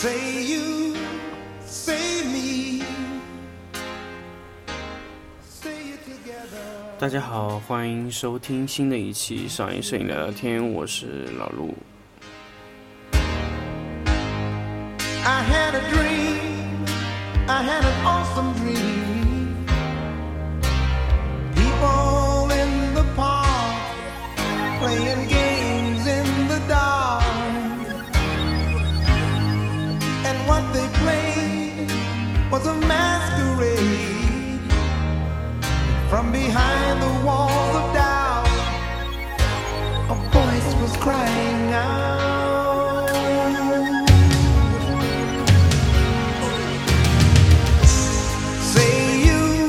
Say you, say me. Say it together. 大家好，欢迎收听新的一期上影摄影聊聊天，我是老陆。Crying out. Say you,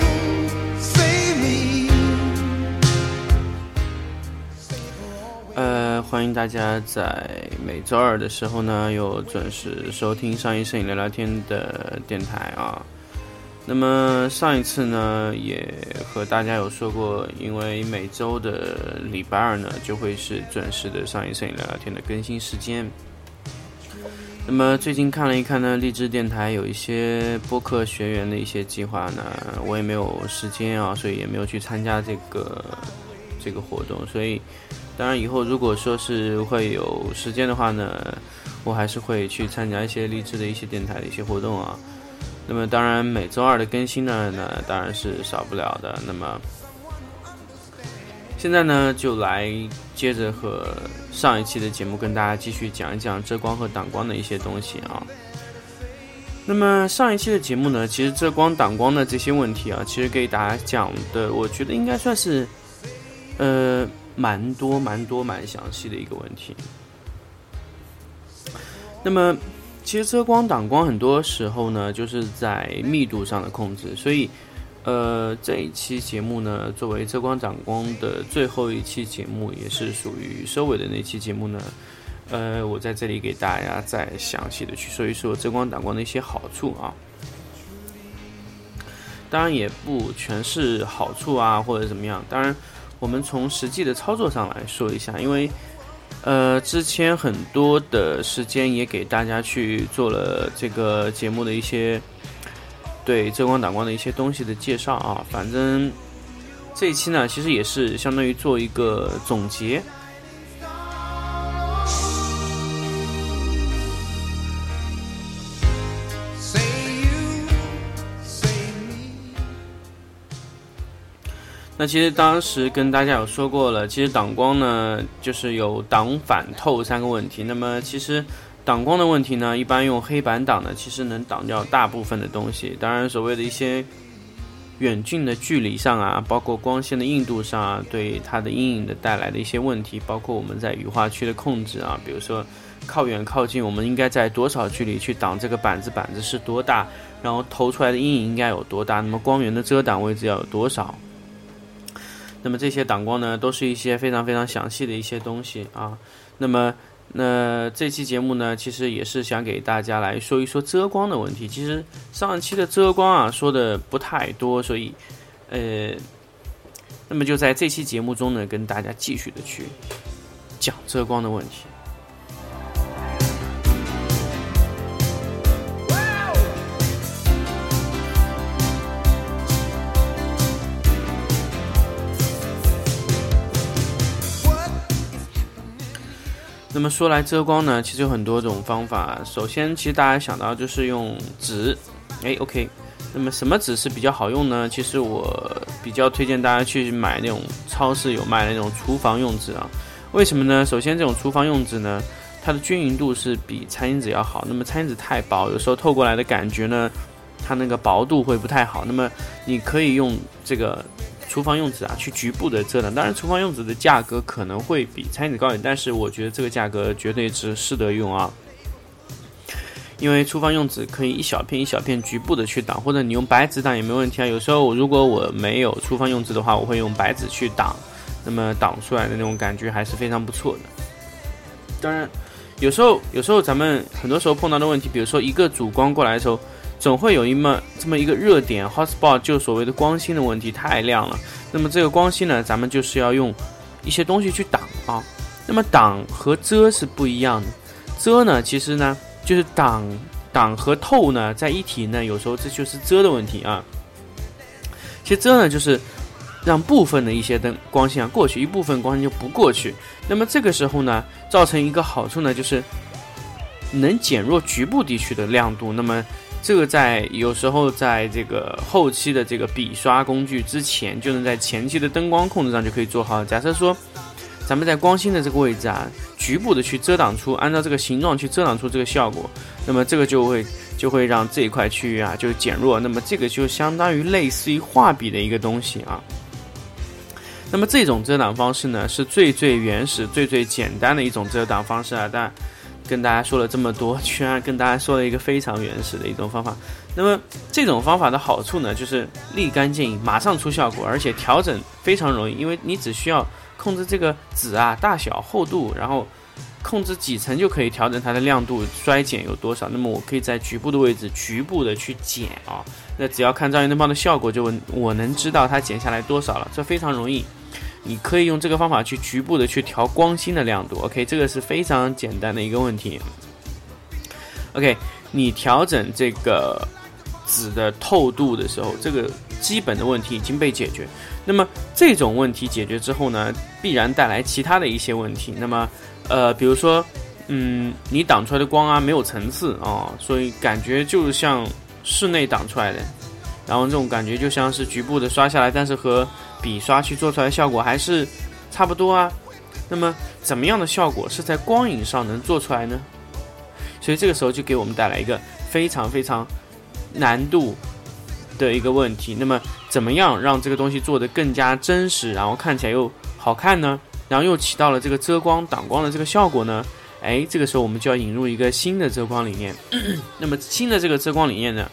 say me. 呃，欢迎大家在每周二的时候呢，又准时收听上一摄影聊聊天的电台啊。那么上一次呢，也和大家有说过，因为每周的礼拜二呢，就会是准时的上一摄影聊聊天的更新时间。那么最近看了一看呢，励志电台有一些播客学员的一些计划呢，我也没有时间啊，所以也没有去参加这个这个活动。所以，当然以后如果说是会有时间的话呢，我还是会去参加一些励志的一些电台的一些活动啊。那么当然每周二的更新呢，那当然是少不了的。那么现在呢，就来接着和上一期的节目跟大家继续讲一讲遮光和挡光的一些东西啊。那么上一期的节目呢，其实遮光挡光的这些问题啊，其实给大家讲的，我觉得应该算是呃蛮多蛮多蛮详细的一个问题。那么其实遮光挡光很多时候呢，就是在密度上的控制，所以。呃，这一期节目呢，作为遮光挡光的最后一期节目，也是属于收尾的那期节目呢。呃，我在这里给大家再详细的去说一说遮光挡光的一些好处啊。当然也不全是好处啊，或者怎么样。当然，我们从实际的操作上来说一下，因为呃，之前很多的时间也给大家去做了这个节目的一些。对遮光挡光的一些东西的介绍啊，反正这一期呢，其实也是相当于做一个总结。那其实当时跟大家有说过了，其实挡光呢，就是有挡、反、透三个问题。那么其实。挡光的问题呢，一般用黑板挡呢，其实能挡掉大部分的东西。当然，所谓的一些远近的距离上啊，包括光线的硬度上啊，对它的阴影的带来的一些问题，包括我们在雨化区的控制啊，比如说靠远靠近，我们应该在多少距离去挡这个板子，板子是多大，然后投出来的阴影应该有多大，那么光源的遮挡位置要有多少？那么这些挡光呢，都是一些非常非常详细的一些东西啊。那么。那这期节目呢，其实也是想给大家来说一说遮光的问题。其实上一期的遮光啊说的不太多，所以，呃，那么就在这期节目中呢，跟大家继续的去讲遮光的问题。那么说来遮光呢，其实有很多种方法。首先，其实大家想到就是用纸，哎，OK。那么什么纸是比较好用呢？其实我比较推荐大家去买那种超市有卖的那种厨房用纸啊。为什么呢？首先，这种厨房用纸呢，它的均匀度是比餐巾纸要好。那么餐巾纸太薄，有时候透过来的感觉呢，它那个薄度会不太好。那么你可以用这个。厨房用纸啊，去局部的遮挡。当然，厨房用纸的价格可能会比餐巾纸高一点，但是我觉得这个价格绝对值适得用啊。因为厨房用纸可以一小片一小片局部的去挡，或者你用白纸挡也没问题啊。有时候如果我没有厨房用纸的话，我会用白纸去挡，那么挡出来的那种感觉还是非常不错的。当然，有时候有时候咱们很多时候碰到的问题，比如说一个主光过来的时候，总会有一么这么一个热点 hotspot，就所谓的光芯的问题太亮了。那么这个光芯呢，咱们就是要用一些东西去挡啊。那么挡和遮是不一样的，遮呢，其实呢就是挡挡和透呢在一体呢，有时候这就是遮的问题啊。其实遮呢就是让部分的一些灯光线啊过去，一部分光线就不过去。那么这个时候呢，造成一个好处呢，就是能减弱局部地区的亮度。那么这个在有时候在这个后期的这个笔刷工具之前，就能在前期的灯光控制上就可以做好。假设说，咱们在光芯的这个位置啊，局部的去遮挡出，按照这个形状去遮挡出这个效果，那么这个就会就会让这一块区域啊就减弱。那么这个就相当于类似于画笔的一个东西啊。那么这种遮挡方式呢，是最最原始、最最简单的一种遮挡方式啊，但。跟大家说了这么多，居然跟大家说了一个非常原始的一种方法。那么这种方法的好处呢，就是立竿见影，马上出效果，而且调整非常容易，因为你只需要控制这个纸啊大小、厚度，然后控制几层就可以调整它的亮度衰减有多少。那么我可以在局部的位置局部的去减啊，那只要看照明灯泡的效果，就我能知道它减下来多少了，这非常容易。你可以用这个方法去局部的去调光芯的亮度，OK，这个是非常简单的一个问题。OK，你调整这个纸的透度的时候，这个基本的问题已经被解决。那么这种问题解决之后呢，必然带来其他的一些问题。那么，呃，比如说，嗯，你挡出来的光啊没有层次啊，所以感觉就像室内挡出来的，然后这种感觉就像是局部的刷下来，但是和笔刷去做出来的效果还是差不多啊，那么怎么样的效果是在光影上能做出来呢？所以这个时候就给我们带来一个非常非常难度的一个问题。那么怎么样让这个东西做得更加真实，然后看起来又好看呢？然后又起到了这个遮光挡光的这个效果呢？哎，这个时候我们就要引入一个新的遮光理念。那么新的这个遮光理念呢，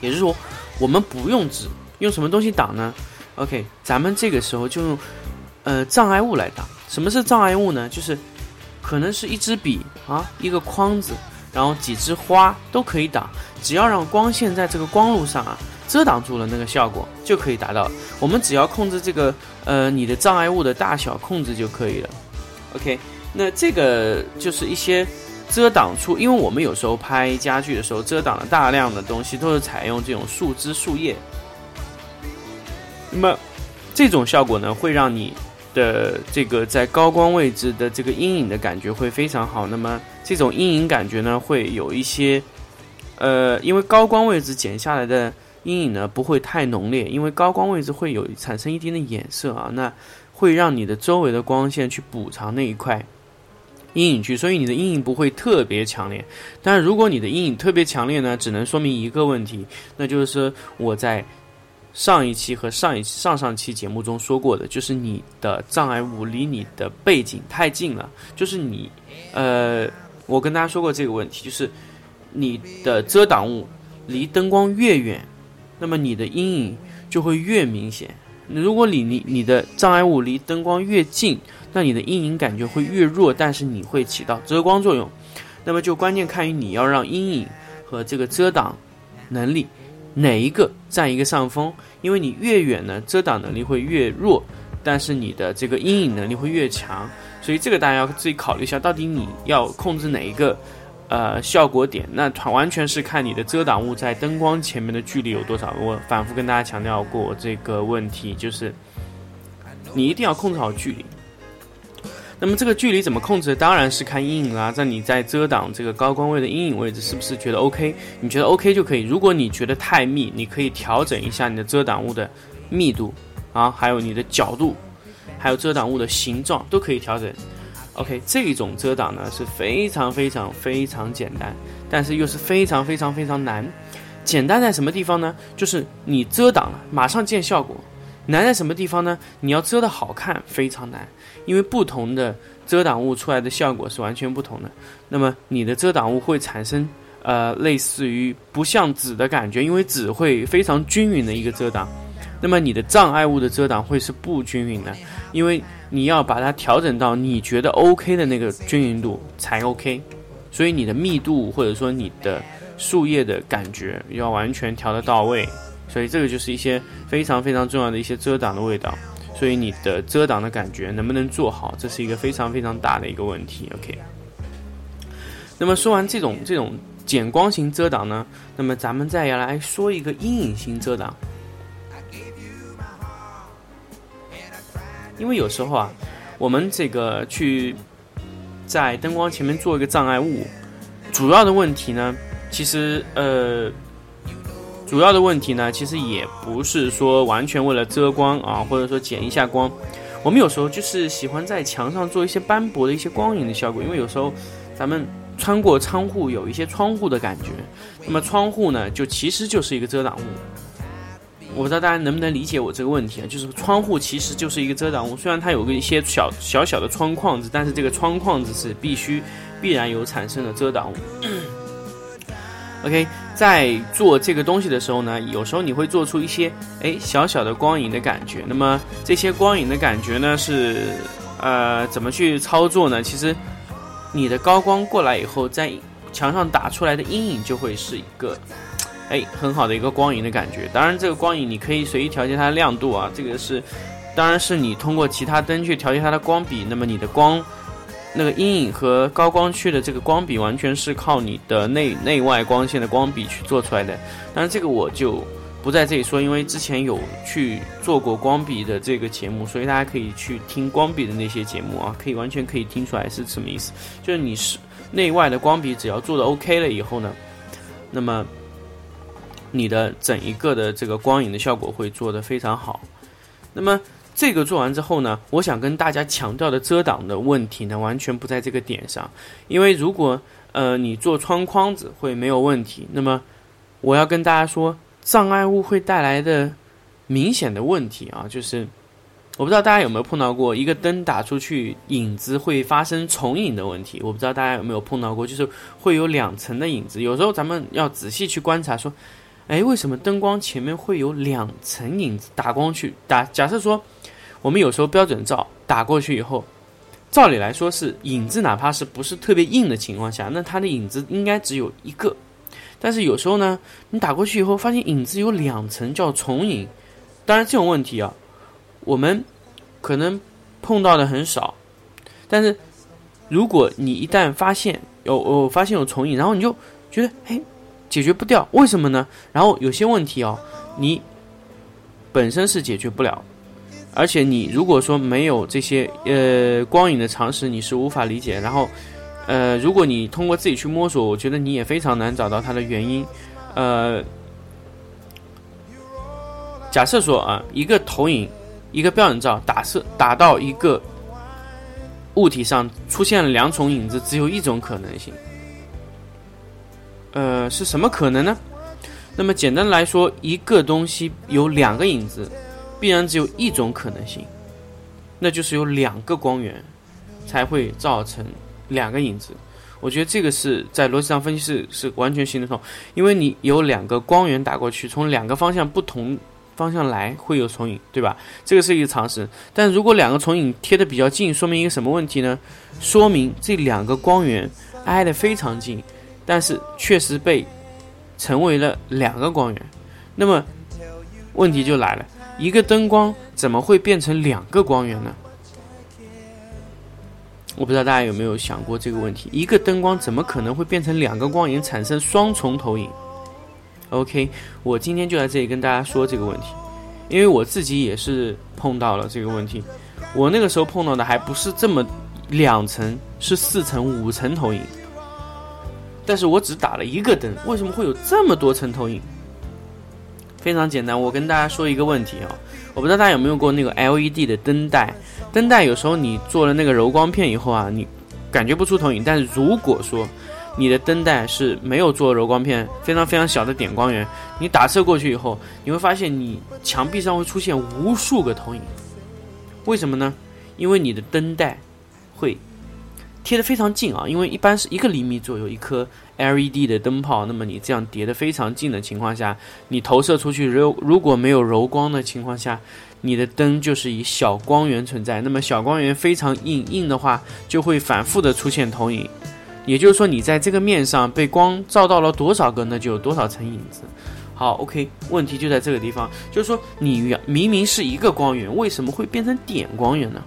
也就是说我们不用纸，用什么东西挡呢？OK，咱们这个时候就用，呃，障碍物来挡。什么是障碍物呢？就是可能是一支笔啊，一个框子，然后几枝花都可以挡。只要让光线在这个光路上啊遮挡住了，那个效果就可以达到。我们只要控制这个呃你的障碍物的大小控制就可以了。OK，那这个就是一些遮挡处，因为我们有时候拍家具的时候，遮挡了大量的东西都是采用这种树枝、树叶。那么，这种效果呢，会让你的这个在高光位置的这个阴影的感觉会非常好。那么，这种阴影感觉呢，会有一些，呃，因为高光位置剪下来的阴影呢，不会太浓烈，因为高光位置会有产生一定的颜色啊，那会让你的周围的光线去补偿那一块阴影区，所以你的阴影不会特别强烈。但是如果你的阴影特别强烈呢，只能说明一个问题，那就是说我在。上一期和上一、上上期节目中说过的，就是你的障碍物离你的背景太近了。就是你，呃，我跟大家说过这个问题，就是你的遮挡物离灯光越远，那么你的阴影就会越明显。如果你你你的障碍物离灯光越近，那你的阴影感觉会越弱，但是你会起到遮光作用。那么就关键看于你要让阴影和这个遮挡能力。哪一个占一个上风？因为你越远呢，遮挡能力会越弱，但是你的这个阴影能力会越强，所以这个大家要自己考虑一下，到底你要控制哪一个呃效果点？那完全是看你的遮挡物在灯光前面的距离有多少。我反复跟大家强调过这个问题，就是你一定要控制好距离。那么这个距离怎么控制？当然是看阴影啦。在你在遮挡这个高光位的阴影位置，是不是觉得 OK？你觉得 OK 就可以。如果你觉得太密，你可以调整一下你的遮挡物的密度啊，还有你的角度，还有遮挡物的形状都可以调整。OK，这种遮挡呢是非常非常非常简单，但是又是非常非常非常难。简单在什么地方呢？就是你遮挡了，马上见效果。难在什么地方呢？你要遮的好看，非常难。因为不同的遮挡物出来的效果是完全不同的，那么你的遮挡物会产生呃类似于不像纸的感觉，因为纸会非常均匀的一个遮挡，那么你的障碍物的遮挡会是不均匀的，因为你要把它调整到你觉得 OK 的那个均匀度才 OK，所以你的密度或者说你的树叶的感觉要完全调得到位，所以这个就是一些非常非常重要的一些遮挡的味道。所以你的遮挡的感觉能不能做好，这是一个非常非常大的一个问题。OK。那么说完这种这种减光型遮挡呢，那么咱们再要来说一个阴影型遮挡。因为有时候啊，我们这个去在灯光前面做一个障碍物，主要的问题呢，其实呃，主要的问题呢，其实也不是说完全为了遮光啊，或者说减一下光。我们有时候就是喜欢在墙上做一些斑驳的一些光影的效果，因为有时候咱们穿过窗户有一些窗户的感觉，那么窗户呢，就其实就是一个遮挡物。我不知道大家能不能理解我这个问题啊？就是窗户其实就是一个遮挡物，虽然它有个一些小小小的窗框子，但是这个窗框子是必须必然有产生的遮挡物。OK，在做这个东西的时候呢，有时候你会做出一些哎小小的光影的感觉。那么这些光影的感觉呢，是呃怎么去操作呢？其实你的高光过来以后，在墙上打出来的阴影就会是一个。哎，很好的一个光影的感觉。当然，这个光影你可以随意调节它的亮度啊。这个是，当然是你通过其他灯去调节它的光比。那么你的光，那个阴影和高光区的这个光比，完全是靠你的内内外光线的光比去做出来的。当然，这个我就不在这里说，因为之前有去做过光比的这个节目，所以大家可以去听光比的那些节目啊，可以完全可以听出来是什么意思。就是你是内外的光比，只要做的 OK 了以后呢，那么。你的整一个的这个光影的效果会做得非常好。那么这个做完之后呢，我想跟大家强调的遮挡的问题呢，完全不在这个点上。因为如果呃你做窗框子会没有问题，那么我要跟大家说，障碍物会带来的明显的问题啊，就是我不知道大家有没有碰到过一个灯打出去影子会发生重影的问题。我不知道大家有没有碰到过，就是会有两层的影子。有时候咱们要仔细去观察说。哎，为什么灯光前面会有两层影子打光去打？假设说，我们有时候标准照打过去以后，照理来说是影子，哪怕是不是特别硬的情况下，那它的影子应该只有一个。但是有时候呢，你打过去以后，发现影子有两层，叫重影。当然这种问题啊，我们可能碰到的很少。但是如果你一旦发现有，我发现有重影，然后你就觉得，哎。解决不掉，为什么呢？然后有些问题哦，你本身是解决不了，而且你如果说没有这些呃光影的常识，你是无法理解。然后呃，如果你通过自己去摸索，我觉得你也非常难找到它的原因。呃，假设说啊，一个投影，一个标准照打射打到一个物体上，出现了两重影子，只有一种可能性。呃，是什么可能呢？那么简单来说，一个东西有两个影子，必然只有一种可能性，那就是有两个光源才会造成两个影子。我觉得这个是在逻辑上分析是是完全行得通，因为你有两个光源打过去，从两个方向不同方向来会有重影，对吧？这个是一个常识。但如果两个重影贴的比较近，说明一个什么问题呢？说明这两个光源挨得非常近。但是确实被成为了两个光源，那么问题就来了，一个灯光怎么会变成两个光源呢？我不知道大家有没有想过这个问题，一个灯光怎么可能会变成两个光源，产生双重投影？OK，我今天就在这里跟大家说这个问题，因为我自己也是碰到了这个问题，我那个时候碰到的还不是这么两层，是四层、五层投影。但是我只打了一个灯，为什么会有这么多层投影？非常简单，我跟大家说一个问题啊，我不知道大家有没有过那个 LED 的灯带，灯带有时候你做了那个柔光片以后啊，你感觉不出投影，但是如果说你的灯带是没有做柔光片，非常非常小的点光源，你打射过去以后，你会发现你墙壁上会出现无数个投影，为什么呢？因为你的灯带会。贴的非常近啊，因为一般是一个厘米左右一颗 LED 的灯泡，那么你这样叠的非常近的情况下，你投射出去如如果没有柔光的情况下，你的灯就是以小光源存在。那么小光源非常硬，硬的话就会反复的出现投影。也就是说，你在这个面上被光照到了多少个，那就有多少层影子。好，OK，问题就在这个地方，就是说你明明是一个光源，为什么会变成点光源呢？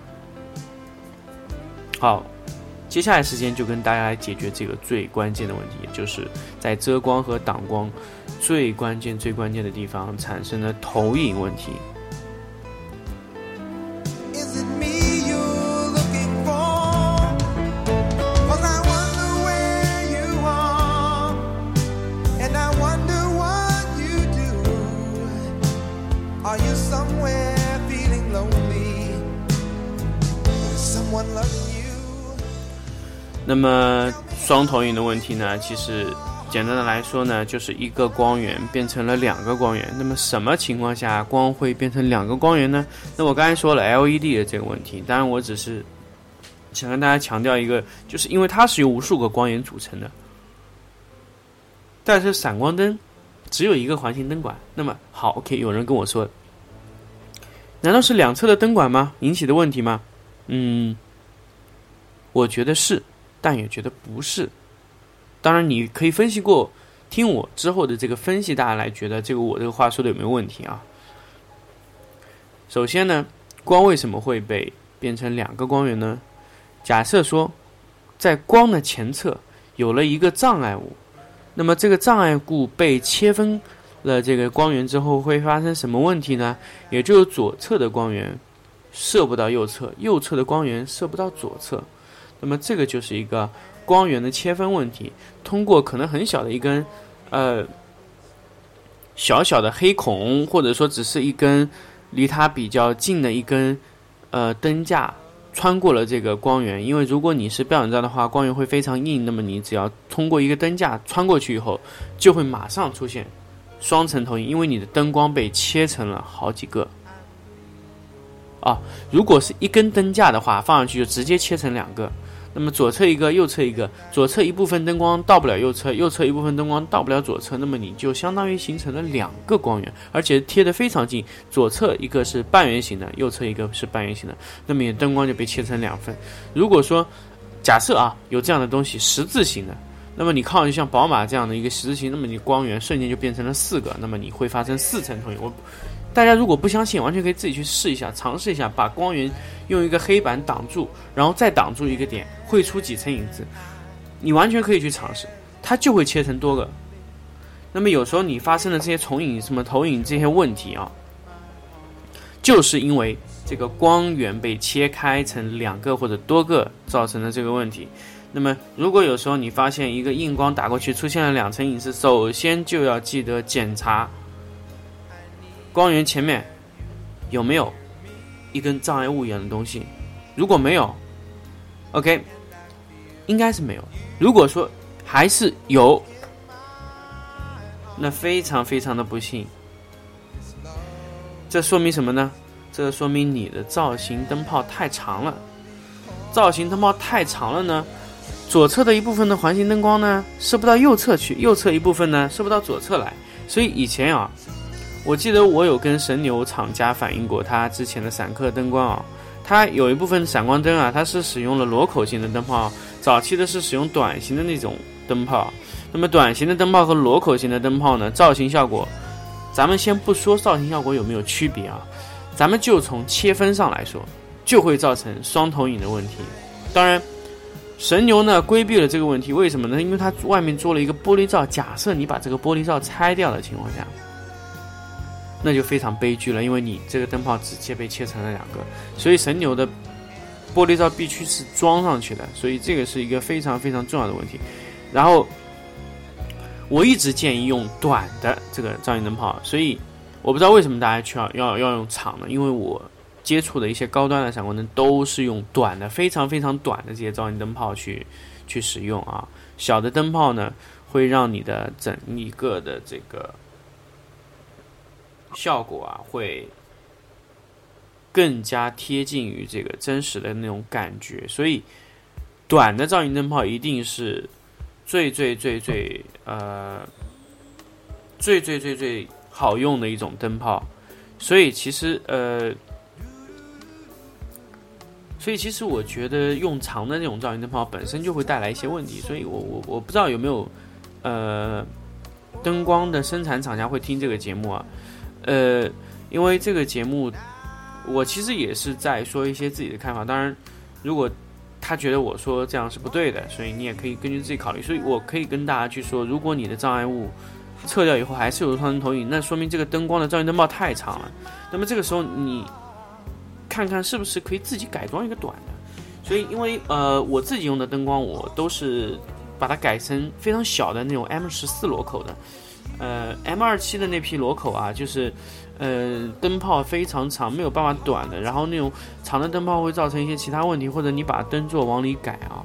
好，接下来时间就跟大家来解决这个最关键的问题，就是在遮光和挡光最关键、最关键的地方产生的投影问题。那么双投影的问题呢？其实简单的来说呢，就是一个光源变成了两个光源。那么什么情况下光会变成两个光源呢？那我刚才说了 LED 的这个问题，当然我只是想跟大家强调一个，就是因为它是由无数个光源组成的，但是闪光灯只有一个环形灯管。那么好，OK，有人跟我说，难道是两侧的灯管吗？引起的问题吗？嗯，我觉得是。但也觉得不是。当然，你可以分析过，听我之后的这个分析，大家来觉得这个我这个话说的有没有问题啊？首先呢，光为什么会被变成两个光源呢？假设说，在光的前侧有了一个障碍物，那么这个障碍物被切分了这个光源之后，会发生什么问题呢？也就是左侧的光源射不到右侧，右侧的光源射不到左侧。那么这个就是一个光源的切分问题，通过可能很小的一根，呃，小小的黑孔，或者说只是一根离它比较近的一根，呃，灯架穿过了这个光源。因为如果你是标准照的话，光源会非常硬，那么你只要通过一个灯架穿过去以后，就会马上出现双层投影，因为你的灯光被切成了好几个。啊，如果是一根灯架的话，放上去就直接切成两个。那么左侧一个，右侧一个，左侧一部分灯光到不了右侧，右侧一部分灯光到不了左侧，那么你就相当于形成了两个光源，而且贴得非常近。左侧一个是半圆形的，右侧一个是半圆形的，那么你灯光就被切成两份。如果说假设啊有这样的东西十字形的，那么你靠就像宝马这样的一个十字形，那么你光源瞬间就变成了四个，那么你会发生四层投影。我。大家如果不相信，完全可以自己去试一下，尝试一下，把光源用一个黑板挡住，然后再挡住一个点，会出几层影子。你完全可以去尝试，它就会切成多个。那么有时候你发生的这些重影、什么投影这些问题啊，就是因为这个光源被切开成两个或者多个造成的这个问题。那么如果有时候你发现一个硬光打过去出现了两层影子，首先就要记得检查。光源前面有没有一根障碍物一样的东西？如果没有，OK，应该是没有。如果说还是有，那非常非常的不幸。这说明什么呢？这说明你的造型灯泡太长了。造型灯泡太长了呢，左侧的一部分的环形灯光呢射不到右侧去，右侧一部分呢射不到左侧来。所以以前啊。我记得我有跟神牛厂家反映过，他之前的散客灯光啊，它有一部分闪光灯啊，它是使用了螺口型的灯泡，早期的是使用短型的那种灯泡。那么短型的灯泡和螺口型的灯泡呢，造型效果，咱们先不说造型效果有没有区别啊，咱们就从切分上来说，就会造成双投影的问题。当然，神牛呢规避了这个问题，为什么呢？因为它外面做了一个玻璃罩，假设你把这个玻璃罩拆掉的情况下。那就非常悲剧了，因为你这个灯泡直接被切成了两个，所以神牛的玻璃罩必须是装上去的，所以这个是一个非常非常重要的问题。然后我一直建议用短的这个照明灯泡，所以我不知道为什么大家需要要要用长的，因为我接触的一些高端的闪光灯都是用短的，非常非常短的这些照明灯泡去去使用啊。小的灯泡呢，会让你的整一个的这个。效果啊，会更加贴近于这个真实的那种感觉，所以短的照明灯泡一定是最最最最呃最最最最好用的一种灯泡。所以其实呃，所以其实我觉得用长的那种照明灯泡本身就会带来一些问题，所以我我我不知道有没有呃灯光的生产厂家会听这个节目啊，呃，因为这个节目我其实也是在说一些自己的看法，当然如果他觉得我说这样是不对的，所以你也可以根据自己考虑，所以我可以跟大家去说，如果你的障碍物撤掉以后还是有双灯投影，那说明这个灯光的照明灯泡太长了，那么这个时候你。看看是不是可以自己改装一个短的，所以因为呃我自己用的灯光我都是把它改成非常小的那种 M 十四螺口的，呃 M 二七的那批螺口啊，就是呃灯泡非常长，没有办法短的，然后那种长的灯泡会造成一些其他问题，或者你把灯座往里改啊，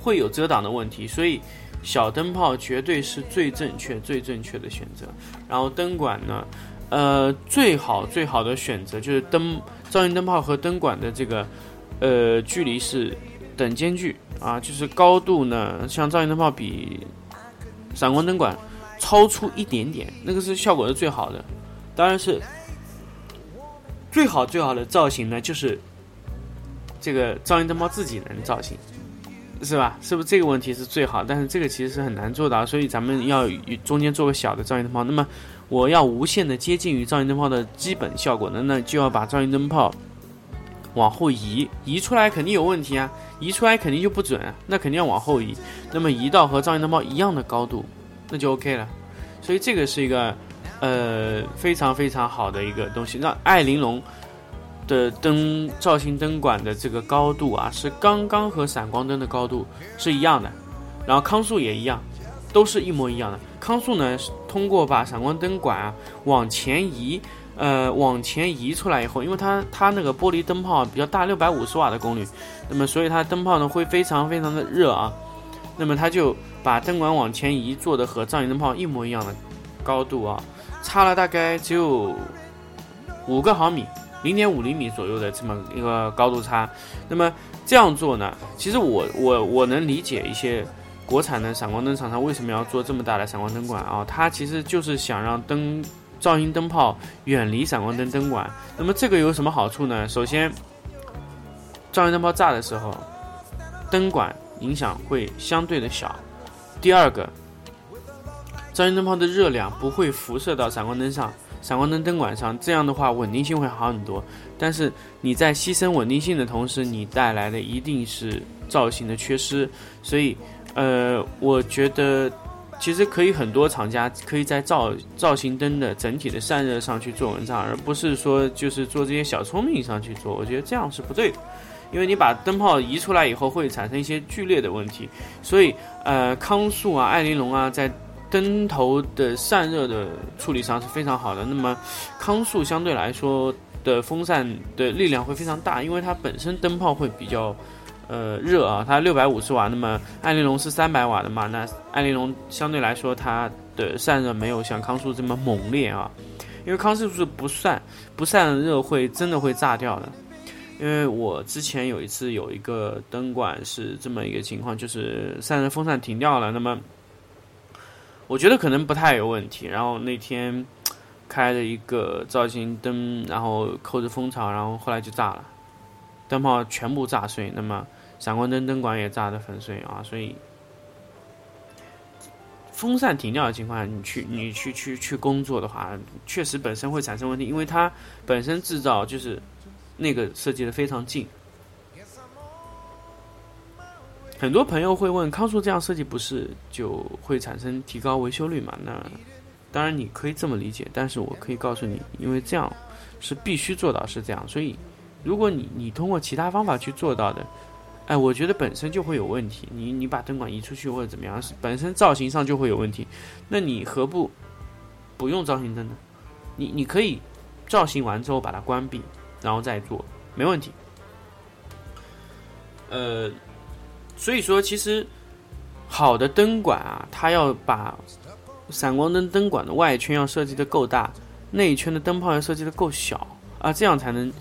会有遮挡的问题，所以小灯泡绝对是最正确、最正确的选择。然后灯管呢，呃最好最好的选择就是灯。照明灯泡和灯管的这个，呃，距离是等间距啊，就是高度呢，像照明灯泡比闪光灯管超出一点点，那个是效果是最好的。当然是最好最好的造型呢，就是这个照明灯泡自己能造型，是吧？是不是这个问题是最好？但是这个其实是很难做到，所以咱们要中间做个小的照明灯泡。那么。我要无限的接近于照明灯泡的基本效果，呢那就要把照明灯泡往后移，移出来肯定有问题啊，移出来肯定就不准，那肯定要往后移。那么移到和照明灯泡一样的高度，那就 OK 了。所以这个是一个呃非常非常好的一个东西。那爱玲珑的灯造型灯管的这个高度啊，是刚刚和闪光灯的高度是一样的，然后康素也一样，都是一模一样的。康素呢，是通过把闪光灯管啊往前移，呃，往前移出来以后，因为它它那个玻璃灯泡比较大，六百五十瓦的功率，那么所以它灯泡呢会非常非常的热啊，那么它就把灯管往前移，做的和照明灯泡一模一样的高度啊，差了大概只有五个毫米，零点五厘米左右的这么一个高度差，那么这样做呢，其实我我我能理解一些。国产的闪光灯厂商为什么要做这么大的闪光灯管啊？它其实就是想让灯噪音灯泡远离闪光灯灯管。那么这个有什么好处呢？首先，照明灯泡炸的时候，灯管影响会相对的小。第二个，照明灯泡的热量不会辐射到闪光灯上、闪光灯灯管上，这样的话稳定性会好很多。但是你在牺牲稳定性的同时，你带来的一定是造型的缺失。所以。呃，我觉得其实可以很多厂家可以在造造型灯的整体的散热上去做文章，而不是说就是做这些小聪明上去做。我觉得这样是不对的，因为你把灯泡移出来以后会产生一些剧烈的问题。所以，呃，康素啊、爱玲珑啊，在灯头的散热的处理上是非常好的。那么，康素相对来说的风扇的力量会非常大，因为它本身灯泡会比较。呃，热啊，它六百五十瓦，那么爱玲珑是三百瓦的嘛？那爱玲珑相对来说，它的散热没有像康素这么猛烈啊，因为康素是不散不散热会真的会炸掉的。因为我之前有一次有一个灯管是这么一个情况，就是散热风扇停掉了，那么我觉得可能不太有问题。然后那天开了一个造型灯，然后扣着蜂巢，然后后来就炸了，灯泡全部炸碎，那么。闪光灯灯管也炸得粉碎啊！所以风扇停掉的情况下，你去你去去去工作的话，确实本身会产生问题，因为它本身制造就是那个设计的非常近。很多朋友会问，康素这样设计不是就会产生提高维修率吗？那当然你可以这么理解，但是我可以告诉你，因为这样是必须做到是这样，所以如果你你通过其他方法去做到的。哎，我觉得本身就会有问题。你你把灯管移出去或者怎么样，本身造型上就会有问题。那你何不不用造型灯呢？你你可以造型完之后把它关闭，然后再做，没问题。呃，所以说其实好的灯管啊，它要把闪光灯灯管的外圈要设计的够大，内圈的灯泡要设计的够小啊，这样才能。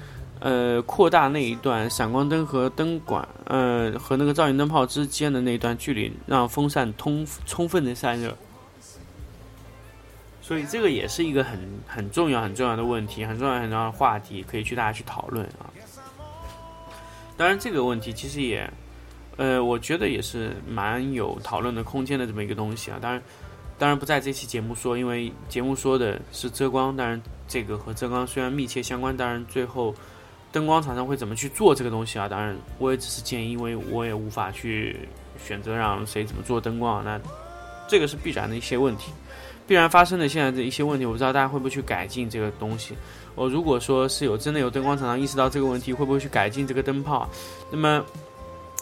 呃，扩大那一段闪光灯和灯管，呃，和那个照明灯泡之间的那一段距离，让风扇通充分的散热。所以这个也是一个很很重要很重要的问题，很重要很重要的话题，可以去大家去讨论啊。当然这个问题其实也，呃，我觉得也是蛮有讨论的空间的这么一个东西啊。当然，当然不在这期节目说，因为节目说的是遮光，当然这个和遮光虽然密切相关，当然最后灯光厂商会怎么去做这个东西啊？当然我也只是建议，因为我也无法去选择让谁怎么做灯光，那这个是必然的一些问题。必然发生的现在的一些问题，我不知道大家会不会去改进这个东西。我如果说是有真的有灯光厂商意识到这个问题，会不会去改进这个灯泡？那么，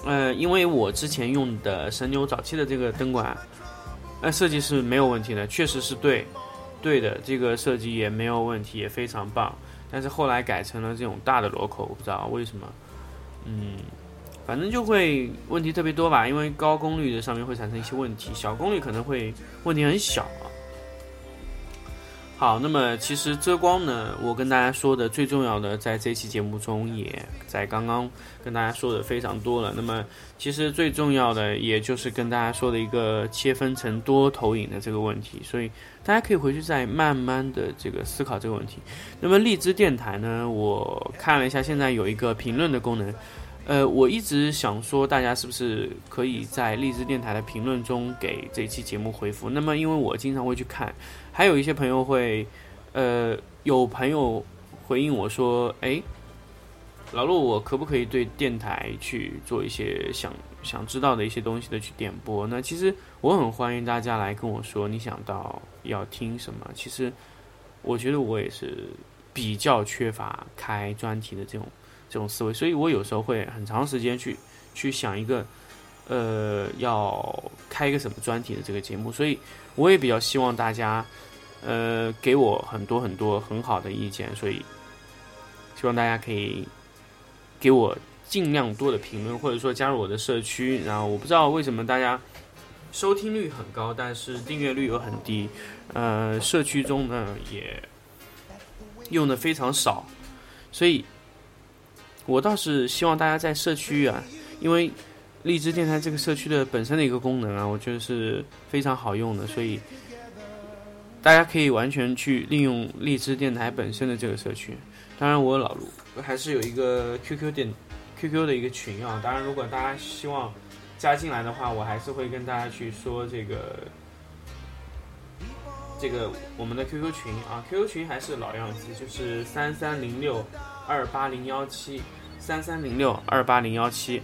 呃，因为我之前用的神牛早期的这个灯管，呃，设计是没有问题的，确实是对，对的，这个设计也没有问题，也非常棒。但是后来改成了这种大的螺口，我不知道为什么，嗯，反正就会问题特别多吧。因为高功率的上面会产生一些问题，小功率可能会问题很小。好，那么其实遮光呢，我跟大家说的最重要的，在这期节目中，也在刚刚跟大家说的非常多了。那么其实最重要的，也就是跟大家说的一个切分成多投影的这个问题。所以大家可以回去再慢慢的这个思考这个问题。那么荔枝电台呢，我看了一下，现在有一个评论的功能。呃，我一直想说，大家是不是可以在荔枝电台的评论中给这期节目回复？那么因为我经常会去看。还有一些朋友会，呃，有朋友回应我说：“哎，老陆，我可不可以对电台去做一些想想知道的一些东西的去点播？”那其实我很欢迎大家来跟我说你想到要听什么。其实我觉得我也是比较缺乏开专题的这种这种思维，所以我有时候会很长时间去去想一个，呃，要开一个什么专题的这个节目，所以。我也比较希望大家，呃，给我很多很多很好的意见，所以希望大家可以给我尽量多的评论，或者说加入我的社区。然后我不知道为什么大家收听率很高，但是订阅率又很低，呃，社区中呢也用的非常少，所以我倒是希望大家在社区啊，因为。荔枝电台这个社区的本身的一个功能啊，我觉得是非常好用的，所以大家可以完全去利用荔枝电台本身的这个社区。当然，我老卢还是有一个 QQ 电 QQ 的一个群啊。当然，如果大家希望加进来的话，我还是会跟大家去说这个这个我们的 QQ 群啊。QQ 群还是老样子，就是三三零六二八零幺七三三零六二八零幺七。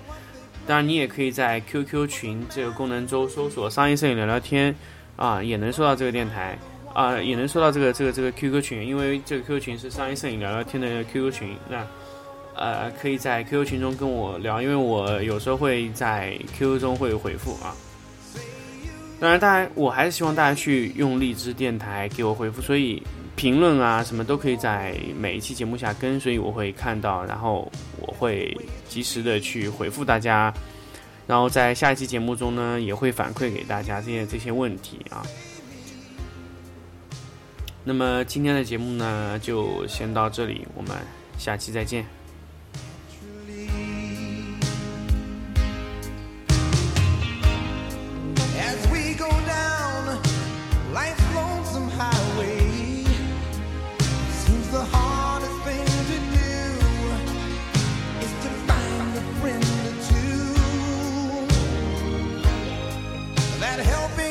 当然，你也可以在 QQ 群这个功能中搜索“商业摄影聊聊天”，啊，也能收到这个电台，啊，也能收到这个这个这个 QQ 群，因为这个 QQ 群是商业摄影聊聊天的 QQ 群。那，呃，可以在 QQ 群中跟我聊，因为我有时候会在 QQ 中会回复啊。当然，大家我还是希望大家去用荔枝电台给我回复，所以评论啊什么都可以在每一期节目下跟，所以我会看到，然后我会。及时的去回复大家，然后在下一期节目中呢，也会反馈给大家这些这些问题啊。那么今天的节目呢，就先到这里，我们下期再见。helping.